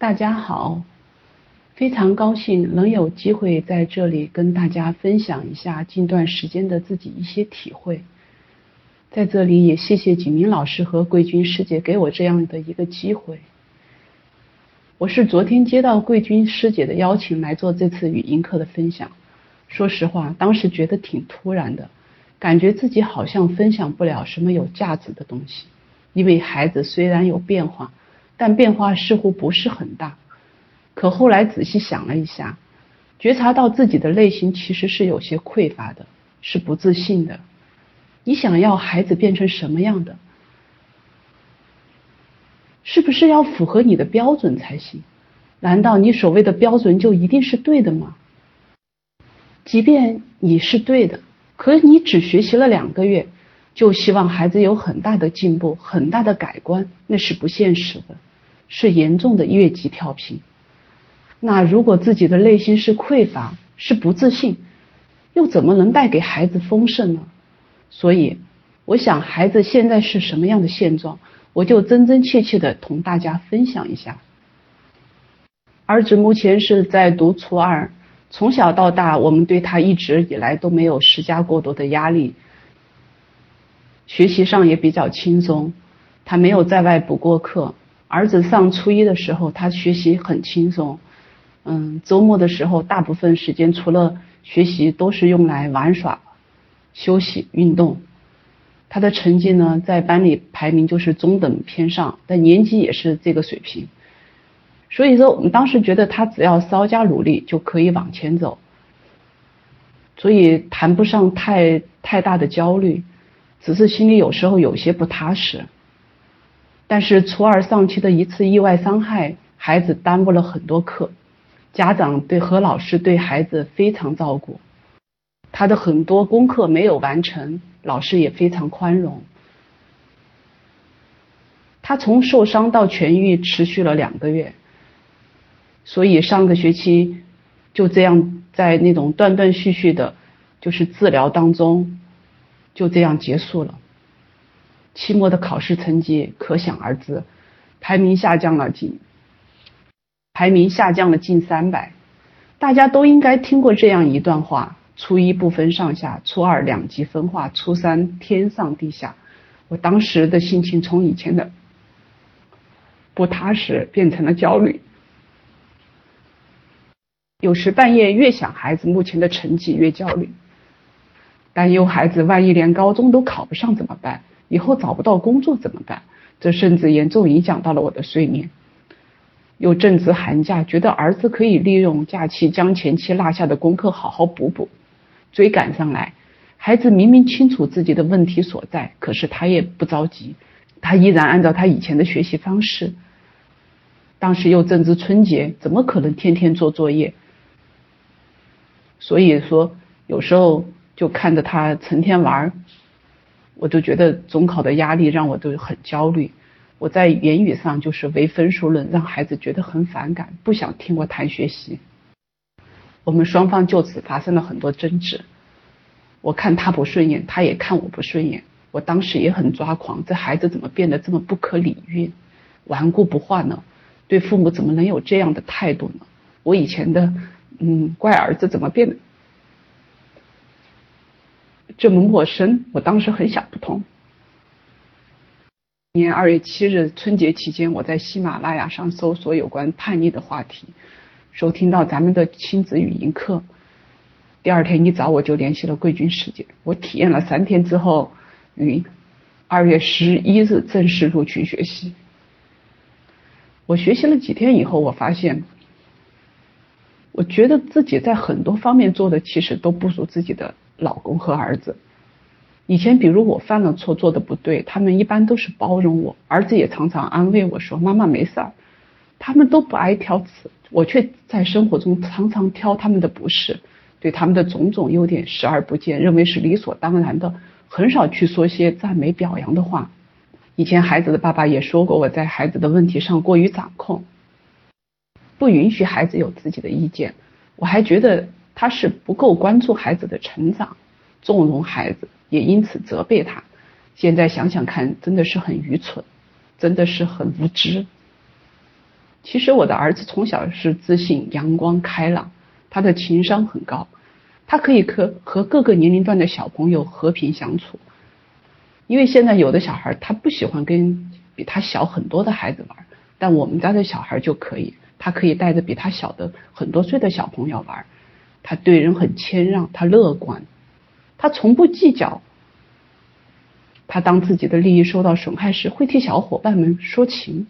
大家好，非常高兴能有机会在这里跟大家分享一下近段时间的自己一些体会。在这里也谢谢景明老师和桂军师姐给我这样的一个机会。我是昨天接到桂军师姐的邀请来做这次语音课的分享。说实话，当时觉得挺突然的，感觉自己好像分享不了什么有价值的东西，因为孩子虽然有变化。但变化似乎不是很大，可后来仔细想了一下，觉察到自己的内心其实是有些匮乏的，是不自信的。你想要孩子变成什么样的？是不是要符合你的标准才行？难道你所谓的标准就一定是对的吗？即便你是对的，可你只学习了两个月，就希望孩子有很大的进步、很大的改观，那是不现实的。是严重的越级跳频。那如果自己的内心是匮乏、是不自信，又怎么能带给孩子丰盛呢？所以，我想孩子现在是什么样的现状，我就真真切切的同大家分享一下。儿子目前是在读初二，从小到大，我们对他一直以来都没有施加过多的压力，学习上也比较轻松，他没有在外补过课。儿子上初一的时候，他学习很轻松，嗯，周末的时候，大部分时间除了学习都是用来玩耍、休息、运动。他的成绩呢，在班里排名就是中等偏上，但年级也是这个水平。所以说，我们当时觉得他只要稍加努力就可以往前走，所以谈不上太太大的焦虑，只是心里有时候有些不踏实。但是初二上期的一次意外伤害，孩子耽误了很多课，家长对和老师对孩子非常照顾，他的很多功课没有完成，老师也非常宽容。他从受伤到痊愈持续了两个月，所以上个学期就这样在那种断断续续的，就是治疗当中，就这样结束了。期末的考试成绩可想而知，排名下降了近，排名下降了近三百。大家都应该听过这样一段话：初一不分上下，初二两极分化，初三天上地下。我当时的心情从以前的不踏实变成了焦虑，有时半夜越想孩子目前的成绩越焦虑，担忧孩子万一连高中都考不上怎么办？以后找不到工作怎么办？这甚至严重影响到了我的睡眠。又正值寒假，觉得儿子可以利用假期将前期落下的功课好好补补，追赶上来。孩子明明清楚自己的问题所在，可是他也不着急，他依然按照他以前的学习方式。当时又正值春节，怎么可能天天做作业？所以说，有时候就看着他成天玩儿。我就觉得中考的压力让我都很焦虑，我在言语上就是唯分数论，让孩子觉得很反感，不想听我谈学习。我们双方就此发生了很多争执，我看他不顺眼，他也看我不顺眼。我当时也很抓狂，这孩子怎么变得这么不可理喻、顽固不化呢？对父母怎么能有这样的态度呢？我以前的嗯乖儿子怎么变得？这么陌生，我当时很想不通。年二月七日春节期间，我在喜马拉雅上搜索有关叛逆的话题，收听到咱们的亲子语音课。第二天一早我就联系了贵军师姐，我体验了三天之后，于二月十一日正式入群学习。我学习了几天以后，我发现，我觉得自己在很多方面做的其实都不如自己的。老公和儿子，以前比如我犯了错做的不对，他们一般都是包容我，儿子也常常安慰我说：“妈妈没事儿。”他们都不爱挑刺，我却在生活中常常挑他们的不是，对他们的种种优点视而不见，认为是理所当然的，很少去说些赞美表扬的话。以前孩子的爸爸也说过，我在孩子的问题上过于掌控，不允许孩子有自己的意见，我还觉得。他是不够关注孩子的成长，纵容孩子，也因此责备他。现在想想看，真的是很愚蠢，真的是很无知。其实我的儿子从小是自信、阳光、开朗，他的情商很高，他可以和和各个年龄段的小朋友和平相处。因为现在有的小孩他不喜欢跟比他小很多的孩子玩，但我们家的小孩就可以，他可以带着比他小的很多岁的小朋友玩，他对人很谦让，他乐观，他从不计较。他当自己的利益受到损害时，会替小伙伴们说情，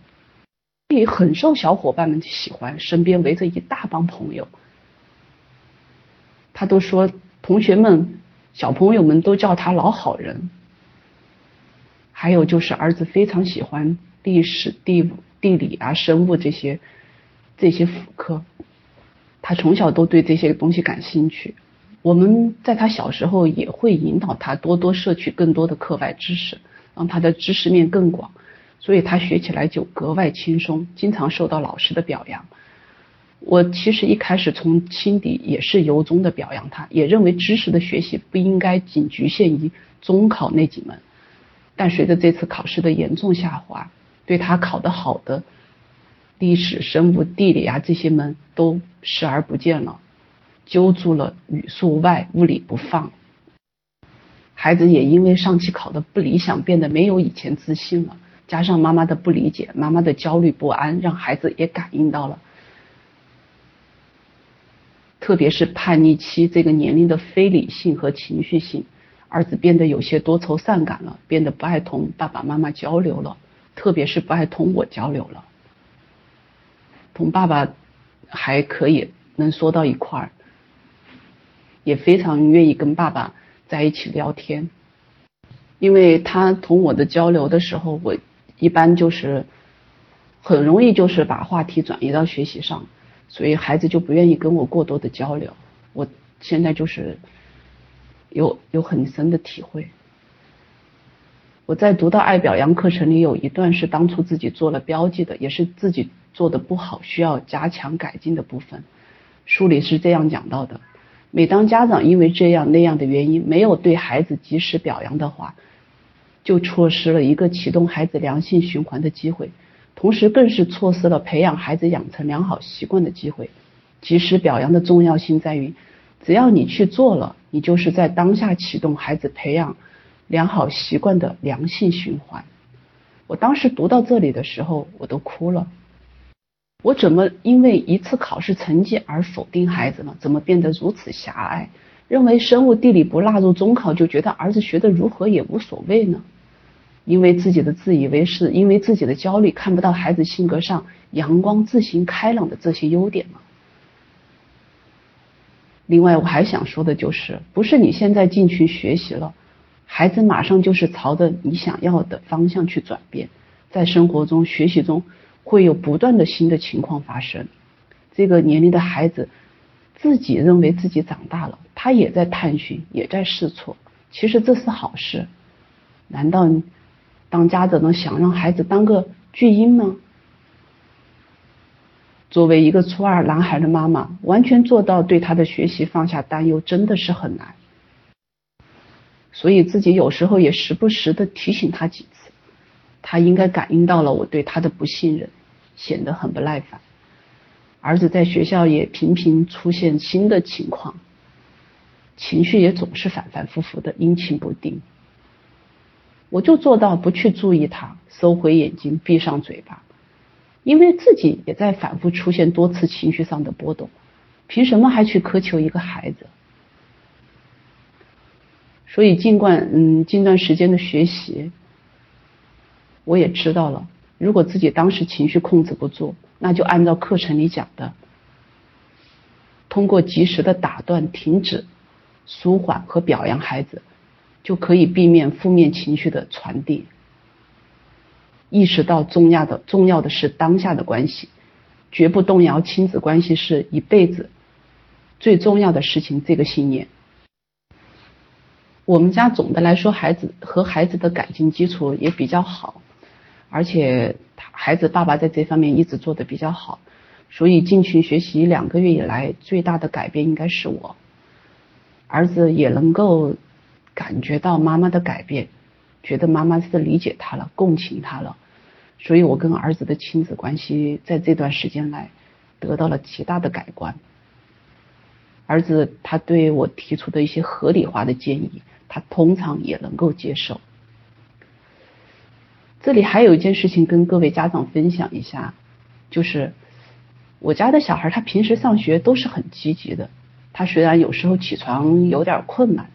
也很受小伙伴们喜欢，身边围着一大帮朋友。他都说同学们、小朋友们都叫他老好人。还有就是儿子非常喜欢历史、地地理啊、生物这些这些辅科，他从小都对这些东西感兴趣。我们在他小时候也会引导他多多摄取更多的课外知识，让他的知识面更广，所以他学起来就格外轻松，经常受到老师的表扬。我其实一开始从心底也是由衷的表扬他，也认为知识的学习不应该仅局限于中考那几门。但随着这次考试的严重下滑，对他考得好的历史、生物、地理啊这些门都视而不见了，揪住了语数外、物理不放。孩子也因为上期考的不理想，变得没有以前自信了。加上妈妈的不理解、妈妈的焦虑不安，让孩子也感应到了，特别是叛逆期这个年龄的非理性和情绪性。儿子变得有些多愁善感了，变得不爱同爸爸妈妈交流了，特别是不爱同我交流了。同爸爸还可以能说到一块儿，也非常愿意跟爸爸在一起聊天，因为他同我的交流的时候，我一般就是很容易就是把话题转移到学习上，所以孩子就不愿意跟我过多的交流。我现在就是。有有很深的体会。我在读到爱表扬课程里有一段是当初自己做了标记的，也是自己做的不好，需要加强改进的部分。书里是这样讲到的：每当家长因为这样那样的原因没有对孩子及时表扬的话，就错失了一个启动孩子良性循环的机会，同时更是错失了培养孩子养成良好习惯的机会。及时表扬的重要性在于。只要你去做了，你就是在当下启动孩子培养良好习惯的良性循环。我当时读到这里的时候，我都哭了。我怎么因为一次考试成绩而否定孩子呢？怎么变得如此狭隘，认为生物地理不纳入中考就觉得儿子学的如何也无所谓呢？因为自己的自以为是，因为自己的焦虑，看不到孩子性格上阳光、自信、开朗的这些优点吗？另外，我还想说的就是，不是你现在进群学习了，孩子马上就是朝着你想要的方向去转变。在生活中、学习中，会有不断的新的情况发生。这个年龄的孩子自己认为自己长大了，他也在探寻，也在试错。其实这是好事。难道当家长的想让孩子当个巨婴吗？作为一个初二男孩的妈妈，完全做到对他的学习放下担忧，真的是很难。所以自己有时候也时不时的提醒他几次，他应该感应到了我对他的不信任，显得很不耐烦。儿子在学校也频频出现新的情况，情绪也总是反反复复的阴晴不定。我就做到不去注意他，收回眼睛，闭上嘴巴。因为自己也在反复出现多次情绪上的波动，凭什么还去苛求一个孩子？所以，尽管嗯，近段时间的学习，我也知道了，如果自己当时情绪控制不住，那就按照课程里讲的，通过及时的打断、停止、舒缓和表扬孩子，就可以避免负面情绪的传递。意识到重要的重要的是当下的关系，绝不动摇亲子关系是一辈子最重要的事情。这个信念，我们家总的来说，孩子和孩子的感情基础也比较好，而且孩子爸爸在这方面一直做的比较好，所以进群学习两个月以来，最大的改变应该是我，儿子也能够感觉到妈妈的改变。觉得妈妈是理解他了，共情他了，所以我跟儿子的亲子关系在这段时间来得到了极大的改观。儿子他对我提出的一些合理化的建议，他通常也能够接受。这里还有一件事情跟各位家长分享一下，就是我家的小孩他平时上学都是很积极的，他虽然有时候起床有点困难，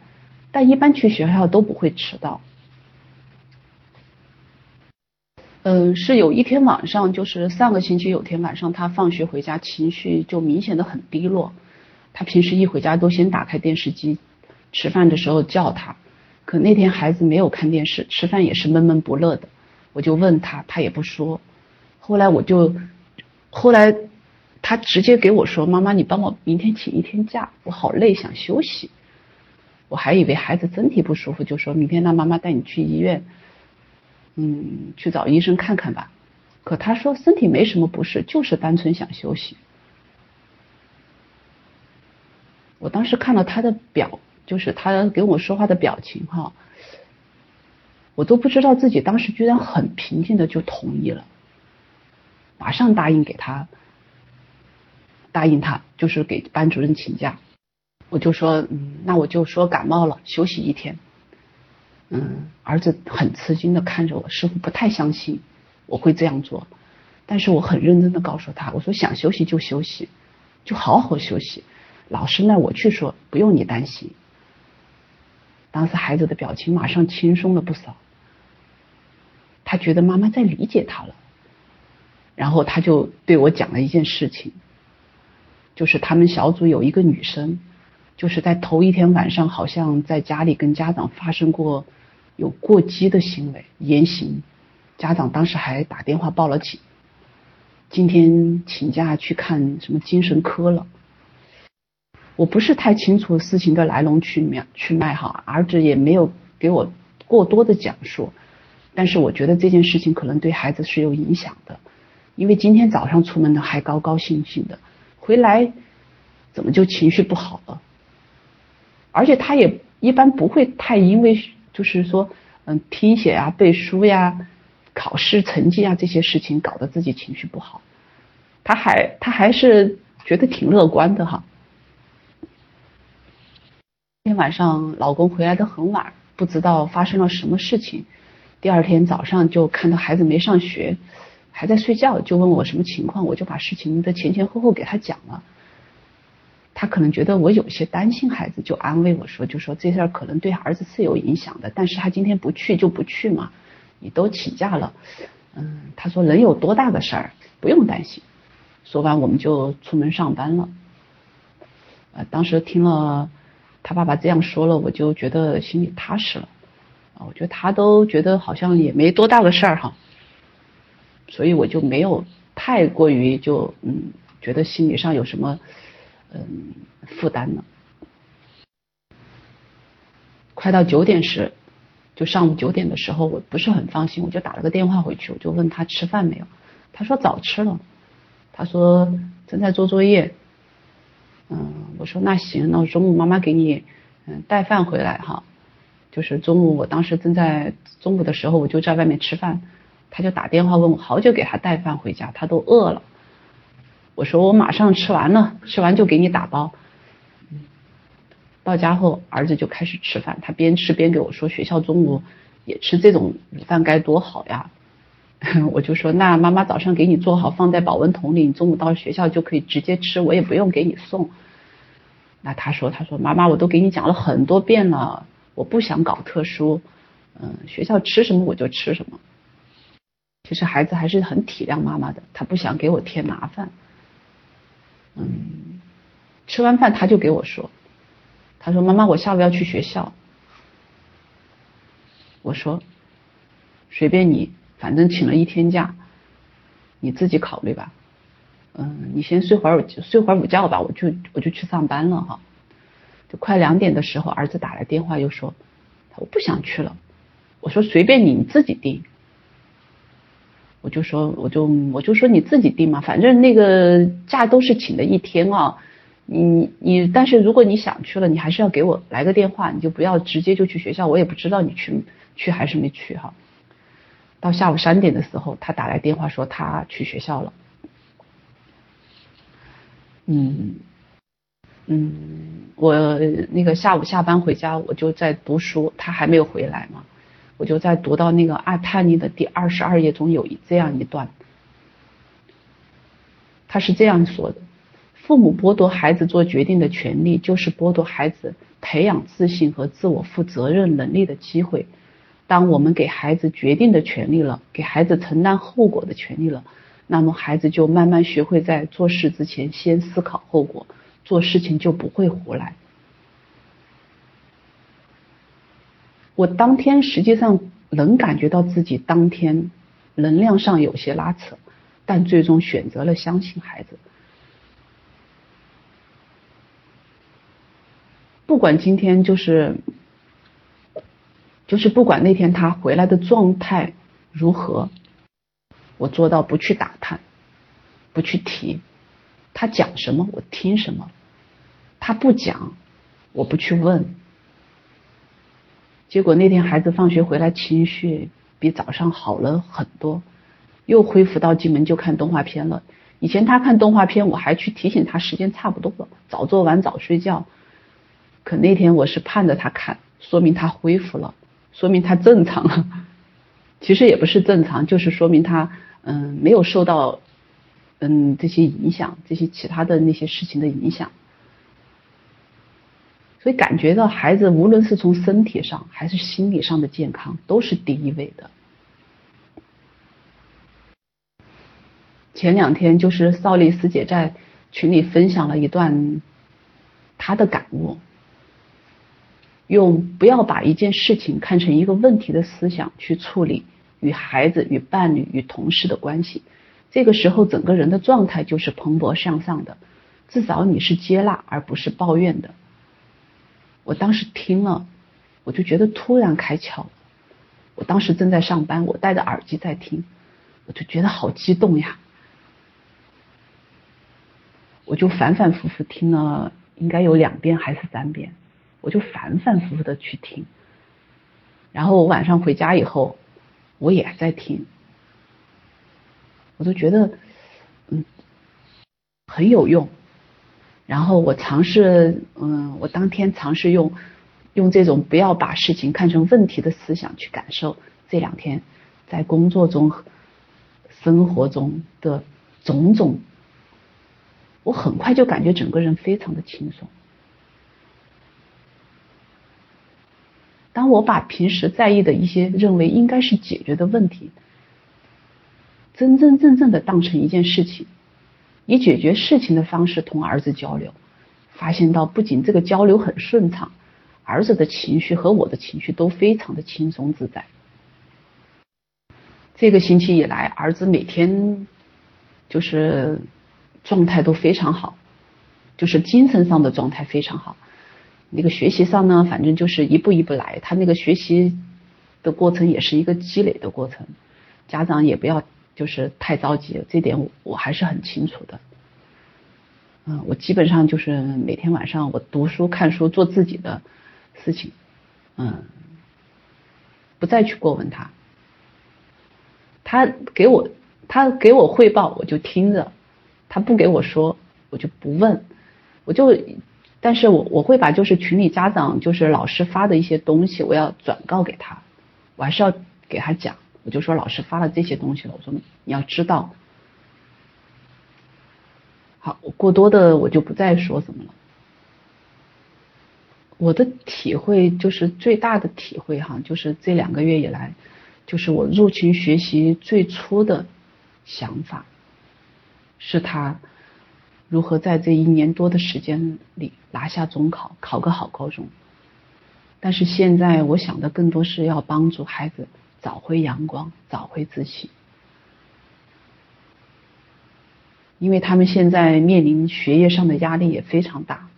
但一般去学校都不会迟到。嗯，是有一天晚上，就是上个星期有天晚上，他放学回家情绪就明显的很低落。他平时一回家都先打开电视机，吃饭的时候叫他，可那天孩子没有看电视，吃饭也是闷闷不乐的。我就问他，他也不说。后来我就，后来他直接给我说：“妈妈，你帮我明天请一天假，我好累，想休息。”我还以为孩子身体不舒服，就说明天让妈妈带你去医院，嗯，去找医生看看吧。可他说身体没什么不适，就是单纯想休息。我当时看到他的表，就是他给我说话的表情哈，我都不知道自己当时居然很平静的就同意了，马上答应给他，答应他就是给班主任请假，我就说嗯，那我就说感冒了休息一天，嗯，儿子很吃惊的看着我，似乎不太相信我会这样做，但是我很认真的告诉他，我说想休息就休息，就好好休息。老师那我去说，不用你担心。当时孩子的表情马上轻松了不少，他觉得妈妈在理解他了。然后他就对我讲了一件事情，就是他们小组有一个女生，就是在头一天晚上好像在家里跟家长发生过有过激的行为言行，家长当时还打电话报了警，今天请假去看什么精神科了。我不是太清楚事情的来龙去脉去脉哈，儿子也没有给我过多的讲述，但是我觉得这件事情可能对孩子是有影响的，因为今天早上出门的还高高兴兴的，回来怎么就情绪不好了？而且他也一般不会太因为就是说嗯听写啊背书呀考试成绩啊这些事情搞得自己情绪不好，他还他还是觉得挺乐观的哈。今天晚上，老公回来的很晚，不知道发生了什么事情。第二天早上就看到孩子没上学，还在睡觉，就问我什么情况，我就把事情的前前后后给他讲了。他可能觉得我有些担心孩子，就安慰我说，就说这事儿可能对儿子是有影响的，但是他今天不去就不去嘛，你都请假了，嗯，他说人有多大的事儿，不用担心。说完我们就出门上班了。呃，当时听了。他爸爸这样说了，我就觉得心里踏实了！我觉得他都觉得好像也没多大个事儿哈，所以我就没有太过于就嗯觉得心理上有什么嗯负担了。快到九点时，就上午九点的时候，我不是很放心，我就打了个电话回去，我就问他吃饭没有，他说早吃了，他说正在做作业。嗯，我说那行，那我中午妈妈给你嗯带饭回来哈。就是中午，我当时正在中午的时候，我就在外面吃饭，他就打电话问我，好久给他带饭回家，他都饿了。我说我马上吃完了，吃完就给你打包。到家后，儿子就开始吃饭，他边吃边给我说，学校中午也吃这种米饭该多好呀。我就说，那妈妈早上给你做好，放在保温桶里，你中午到学校就可以直接吃，我也不用给你送。那他说，他说妈妈，我都给你讲了很多遍了，我不想搞特殊，嗯，学校吃什么我就吃什么。其实孩子还是很体谅妈妈的，他不想给我添麻烦。嗯，吃完饭他就给我说，他说妈妈，我下午要去学校。我说，随便你。反正请了一天假，你自己考虑吧。嗯，你先睡会儿睡会儿午觉吧，我就我就去上班了哈。快两点的时候，儿子打来电话又说，我不想去了。我说随便你，你自己定。我就说我就我就说你自己定嘛，反正那个假都是请的一天啊。你你但是如果你想去了，你还是要给我来个电话，你就不要直接就去学校，我也不知道你去去还是没去哈。到下午三点的时候，他打来电话说他去学校了。嗯嗯，我那个下午下班回家，我就在读书，他还没有回来嘛，我就在读到那个《爱叛逆》的第二十二页中有一这样一段，他是这样说的：父母剥夺孩子做决定的权利，就是剥夺孩子培养自信和自我负责任能力的机会。当我们给孩子决定的权利了，给孩子承担后果的权利了。那么孩子就慢慢学会在做事之前先思考后果，做事情就不会胡来。我当天实际上能感觉到自己当天能量上有些拉扯，但最终选择了相信孩子。不管今天就是就是不管那天他回来的状态如何。我做到不去打探，不去提，他讲什么我听什么，他不讲我不去问。结果那天孩子放学回来情绪比早上好了很多，又恢复到进门就看动画片了。以前他看动画片我还去提醒他时间差不多了，早做完早睡觉。可那天我是盼着他看，说明他恢复了，说明他正常了。其实也不是正常，就是说明他。嗯，没有受到嗯这些影响，这些其他的那些事情的影响，所以感觉到孩子无论是从身体上还是心理上的健康都是第一位的。前两天就是少丽师姐在群里分享了一段她的感悟，用不要把一件事情看成一个问题的思想去处理。与孩子、与伴侣、与同事的关系，这个时候整个人的状态就是蓬勃向上的，至少你是接纳而不是抱怨的。我当时听了，我就觉得突然开窍。我当时正在上班，我戴着耳机在听，我就觉得好激动呀。我就反反复复听了，应该有两遍还是三遍，我就反反复复的去听。然后我晚上回家以后。我也在听，我都觉得嗯很有用。然后我尝试嗯，我当天尝试用用这种不要把事情看成问题的思想去感受这两天在工作中、生活中的种种，我很快就感觉整个人非常的轻松。当我把平时在意的一些认为应该是解决的问题，真真正正的当成一件事情，以解决事情的方式同儿子交流，发现到不仅这个交流很顺畅，儿子的情绪和我的情绪都非常的轻松自在。这个星期以来，儿子每天就是状态都非常好，就是精神上的状态非常好。那个学习上呢，反正就是一步一步来，他那个学习的过程也是一个积累的过程，家长也不要就是太着急，这点我我还是很清楚的。嗯，我基本上就是每天晚上我读书、看书、做自己的事情，嗯，不再去过问他，他给我他给我汇报我就听着，他不给我说我就不问，我就。但是我我会把就是群里家长就是老师发的一些东西，我要转告给他，我还是要给他讲，我就说老师发了这些东西了，我说你要知道。好，过多的我就不再说什么了。我的体会就是最大的体会哈，就是这两个月以来，就是我入群学习最初的想法，是他。如何在这一年多的时间里拿下中考，考个好高中？但是现在我想的更多是要帮助孩子找回阳光，找回自信，因为他们现在面临学业上的压力也非常大，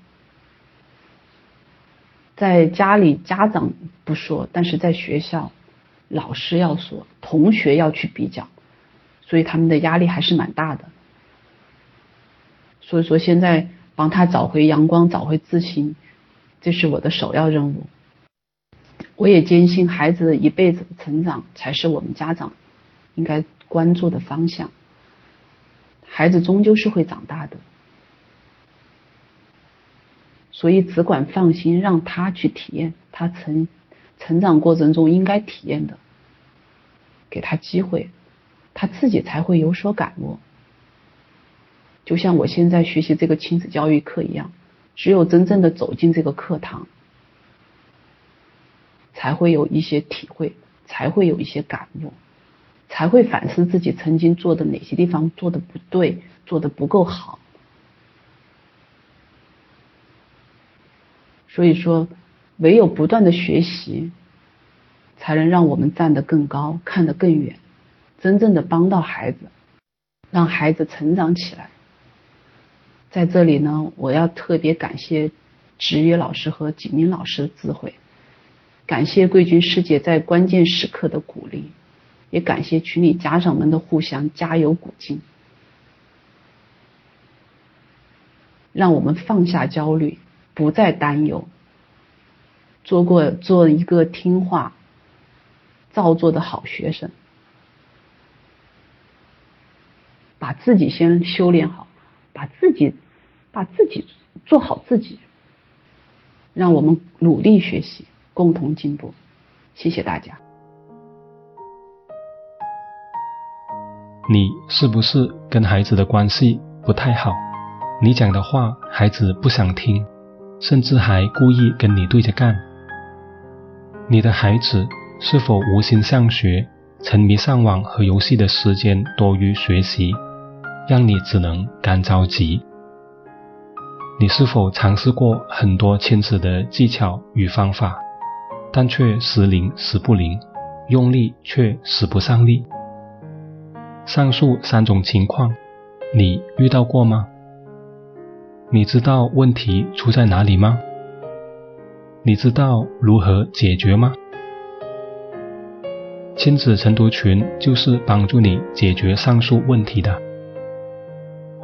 在家里家长不说，但是在学校老师要说，同学要去比较，所以他们的压力还是蛮大的。所以说，现在帮他找回阳光，找回自信，这是我的首要任务。我也坚信，孩子一辈子的成长才是我们家长应该关注的方向。孩子终究是会长大的，所以只管放心，让他去体验他成成长过程中应该体验的，给他机会，他自己才会有所感悟。就像我现在学习这个亲子教育课一样，只有真正的走进这个课堂，才会有一些体会，才会有一些感悟，才会反思自己曾经做的哪些地方做的不对，做的不够好。所以说，唯有不断的学习，才能让我们站得更高，看得更远，真正的帮到孩子，让孩子成长起来。在这里呢，我要特别感谢职业老师和景明老师的智慧，感谢贵军师姐在关键时刻的鼓励，也感谢群里家长们的互相加油鼓劲，让我们放下焦虑，不再担忧，做过做一个听话、照做的好学生，把自己先修炼好，把自己。把自己做好自己，让我们努力学习，共同进步。谢谢大家。你是不是跟孩子的关系不太好？你讲的话孩子不想听，甚至还故意跟你对着干？你的孩子是否无心上学，沉迷上网和游戏的时间多于学习，让你只能干着急？你是否尝试过很多亲子的技巧与方法，但却时灵时不灵，用力却使不上力？上述三种情况，你遇到过吗？你知道问题出在哪里吗？你知道如何解决吗？亲子晨读群就是帮助你解决上述问题的。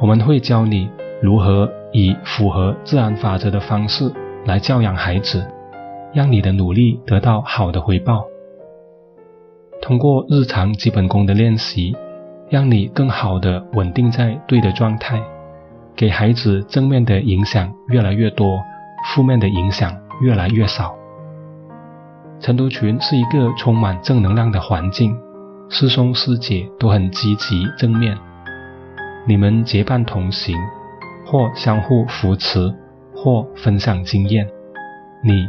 我们会教你如何。以符合自然法则的方式来教养孩子，让你的努力得到好的回报。通过日常基本功的练习，让你更好的稳定在对的状态，给孩子正面的影响越来越多，负面的影响越来越少。晨读群是一个充满正能量的环境，师兄师姐都很积极正面，你们结伴同行。或相互扶持，或分享经验，你